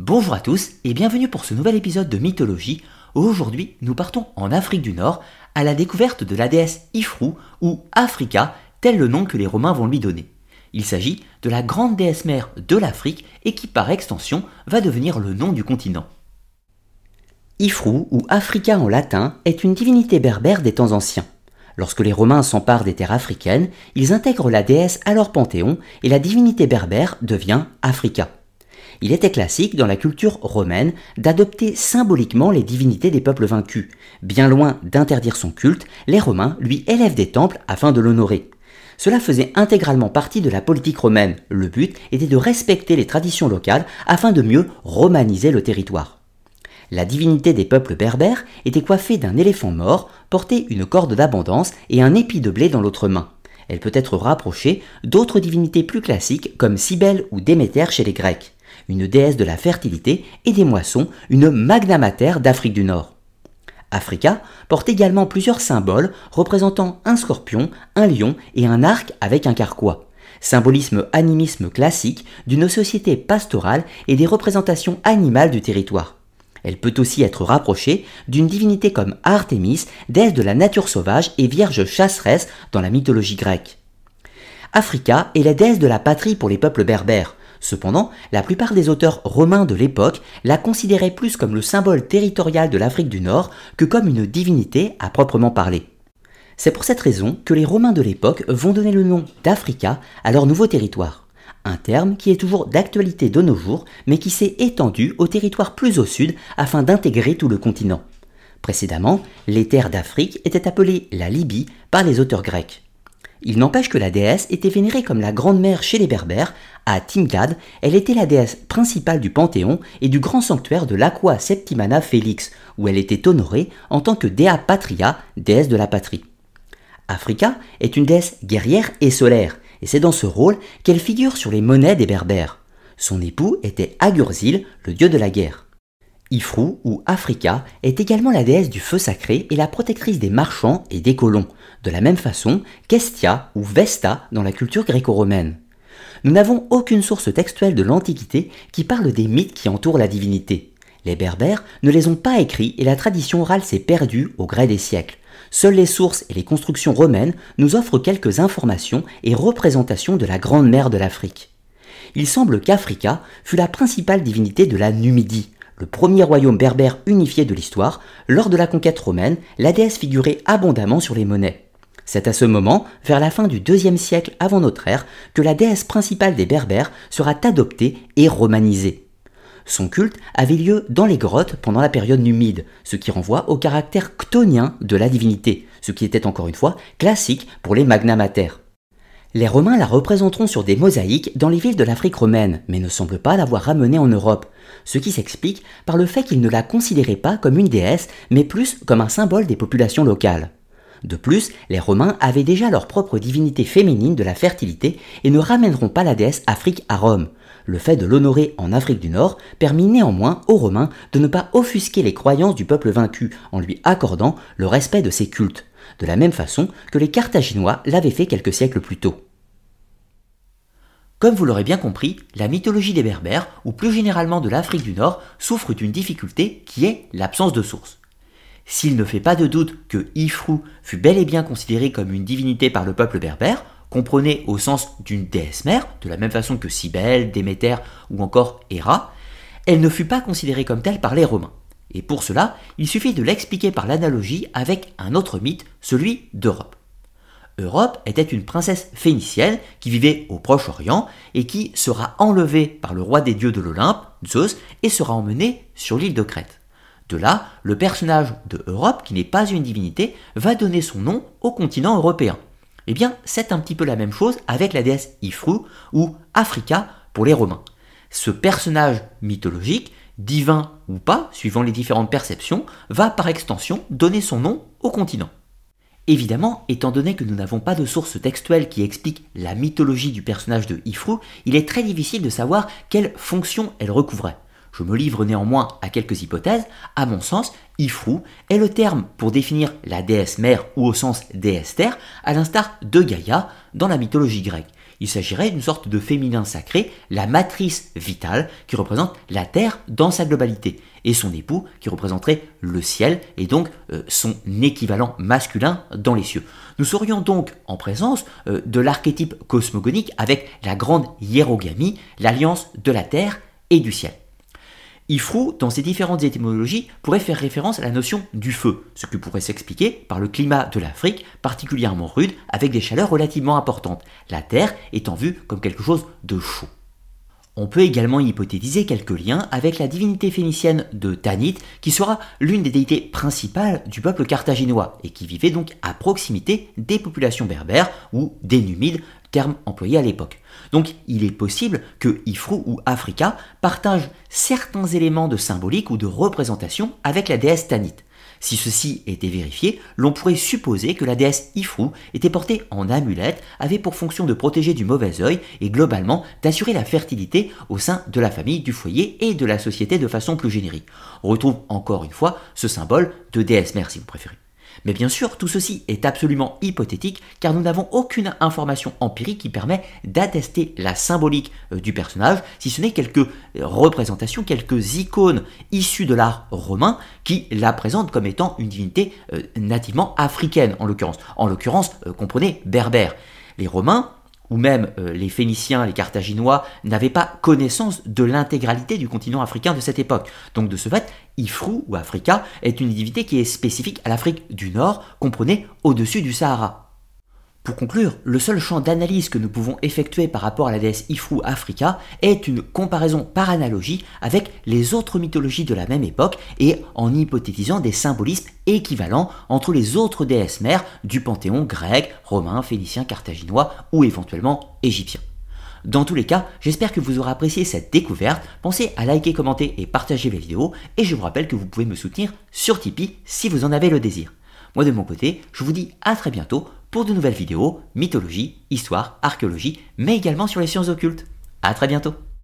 Bonjour à tous et bienvenue pour ce nouvel épisode de Mythologie. Aujourd'hui, nous partons en Afrique du Nord à la découverte de la déesse Ifrou ou Africa, tel le nom que les Romains vont lui donner. Il s'agit de la grande déesse mère de l'Afrique et qui par extension va devenir le nom du continent. Ifrou ou Africa en latin est une divinité berbère des temps anciens. Lorsque les Romains s'emparent des terres africaines, ils intègrent la déesse à leur panthéon et la divinité berbère devient Africa. Il était classique dans la culture romaine d'adopter symboliquement les divinités des peuples vaincus. Bien loin d'interdire son culte, les Romains lui élèvent des temples afin de l'honorer. Cela faisait intégralement partie de la politique romaine. Le but était de respecter les traditions locales afin de mieux romaniser le territoire. La divinité des peuples berbères était coiffée d'un éléphant mort, portait une corde d'abondance et un épi de blé dans l'autre main. Elle peut être rapprochée d'autres divinités plus classiques comme Cybèle ou Déméter chez les Grecs, une déesse de la fertilité et des moissons, une magna mater d'Afrique du Nord. Africa porte également plusieurs symboles représentant un scorpion, un lion et un arc avec un carquois symbolisme animisme classique d'une société pastorale et des représentations animales du territoire. Elle peut aussi être rapprochée d'une divinité comme Artémis, déesse de la nature sauvage et vierge chasseresse dans la mythologie grecque. Africa est la déesse de la patrie pour les peuples berbères. Cependant, la plupart des auteurs romains de l'époque la considéraient plus comme le symbole territorial de l'Afrique du Nord que comme une divinité à proprement parler. C'est pour cette raison que les Romains de l'époque vont donner le nom d'Africa à leur nouveau territoire un terme qui est toujours d'actualité de nos jours, mais qui s'est étendu au territoire plus au sud afin d'intégrer tout le continent. Précédemment, les terres d'Afrique étaient appelées la Libye par les auteurs grecs. Il n'empêche que la déesse était vénérée comme la grande mère chez les Berbères. À Timgad, elle était la déesse principale du Panthéon et du grand sanctuaire de l'Aqua Septimana Félix, où elle était honorée en tant que Dea Patria, déesse de la patrie. Africa est une déesse guerrière et solaire, et c'est dans ce rôle qu'elle figure sur les monnaies des Berbères. Son époux était Agurzil, le dieu de la guerre. Ifrou ou Africa est également la déesse du feu sacré et la protectrice des marchands et des colons, de la même façon qu'Estia ou Vesta dans la culture gréco-romaine. Nous n'avons aucune source textuelle de l'Antiquité qui parle des mythes qui entourent la divinité. Les Berbères ne les ont pas écrits et la tradition orale s'est perdue au gré des siècles. Seules les sources et les constructions romaines nous offrent quelques informations et représentations de la grande mer de l'Afrique. Il semble qu'Africa fut la principale divinité de la Numidie, le premier royaume berbère unifié de l'histoire. Lors de la conquête romaine, la déesse figurait abondamment sur les monnaies. C'est à ce moment, vers la fin du deuxième siècle avant notre ère, que la déesse principale des Berbères sera adoptée et romanisée. Son culte avait lieu dans les grottes pendant la période numide, ce qui renvoie au caractère ctonien de la divinité, ce qui était encore une fois classique pour les magna mater. Les Romains la représenteront sur des mosaïques dans les villes de l'Afrique romaine, mais ne semblent pas l'avoir ramenée en Europe, ce qui s'explique par le fait qu'ils ne la considéraient pas comme une déesse, mais plus comme un symbole des populations locales. De plus, les Romains avaient déjà leur propre divinité féminine de la fertilité et ne ramèneront pas la déesse Afrique à Rome. Le fait de l'honorer en Afrique du Nord permit néanmoins aux Romains de ne pas offusquer les croyances du peuple vaincu en lui accordant le respect de ses cultes, de la même façon que les Carthaginois l'avaient fait quelques siècles plus tôt. Comme vous l'aurez bien compris, la mythologie des Berbères, ou plus généralement de l'Afrique du Nord, souffre d'une difficulté qui est l'absence de source. S'il ne fait pas de doute que Ifrou fut bel et bien considérée comme une divinité par le peuple berbère, comprenez au sens d'une déesse mère, de la même façon que Cybèle, Déméter ou encore Héra, elle ne fut pas considérée comme telle par les Romains. Et pour cela, il suffit de l'expliquer par l'analogie avec un autre mythe, celui d'Europe. Europe était une princesse phénicienne qui vivait au Proche-Orient et qui sera enlevée par le roi des dieux de l'Olympe, Zeus, et sera emmenée sur l'île de Crète. De là, le personnage de Europe, qui n'est pas une divinité, va donner son nom au continent européen. Eh bien, c'est un petit peu la même chose avec la déesse Ifru ou Africa pour les Romains. Ce personnage mythologique, divin ou pas, suivant les différentes perceptions, va par extension donner son nom au continent. Évidemment, étant donné que nous n'avons pas de source textuelle qui explique la mythologie du personnage de Ifru, il est très difficile de savoir quelle fonction elle recouvrait. Je me livre néanmoins à quelques hypothèses. À mon sens, Ifrou est le terme pour définir la déesse mère ou au sens déesse terre, à l'instar de Gaïa dans la mythologie grecque. Il s'agirait d'une sorte de féminin sacré, la matrice vitale, qui représente la Terre dans sa globalité, et son époux, qui représenterait le ciel, et donc euh, son équivalent masculin dans les cieux. Nous serions donc en présence euh, de l'archétype cosmogonique avec la grande hiérogamie, l'alliance de la Terre et du ciel. Ifrou, dans ses différentes étymologies, pourrait faire référence à la notion du feu, ce qui pourrait s'expliquer par le climat de l'Afrique particulièrement rude avec des chaleurs relativement importantes, la Terre étant vue comme quelque chose de chaud. On peut également hypothétiser quelques liens avec la divinité phénicienne de Tanit, qui sera l'une des déités principales du peuple carthaginois, et qui vivait donc à proximité des populations berbères ou des Numides, terme employé à l'époque. Donc il est possible que Ifrou ou Africa partagent certains éléments de symbolique ou de représentation avec la déesse Tanit. Si ceci était vérifié, l'on pourrait supposer que la déesse Ifrou était portée en amulette, avait pour fonction de protéger du mauvais œil et globalement d'assurer la fertilité au sein de la famille, du foyer et de la société de façon plus générique. On retrouve encore une fois ce symbole de déesse mère si vous préférez. Mais bien sûr, tout ceci est absolument hypothétique car nous n'avons aucune information empirique qui permet d'attester la symbolique euh, du personnage, si ce n'est quelques euh, représentations, quelques icônes issues de l'art romain qui la présentent comme étant une divinité euh, nativement africaine en l'occurrence. En l'occurrence, comprenez, berbère. Les Romains ou même euh, les Phéniciens, les Carthaginois, n'avaient pas connaissance de l'intégralité du continent africain de cette époque. Donc de ce fait, Ifrou ou Africa est une divinité qui est spécifique à l'Afrique du Nord, comprenez au-dessus du Sahara. Pour conclure, le seul champ d'analyse que nous pouvons effectuer par rapport à la déesse Ifrou Africa est une comparaison par analogie avec les autres mythologies de la même époque et en hypothétisant des symbolismes équivalents entre les autres déesses mères du panthéon grec, romain, phénicien, carthaginois ou éventuellement égyptien. Dans tous les cas, j'espère que vous aurez apprécié cette découverte. Pensez à liker, commenter et partager les vidéos. Et je vous rappelle que vous pouvez me soutenir sur Tipeee si vous en avez le désir. Moi de mon côté, je vous dis à très bientôt pour de nouvelles vidéos, mythologie, histoire, archéologie, mais également sur les sciences occultes. A très bientôt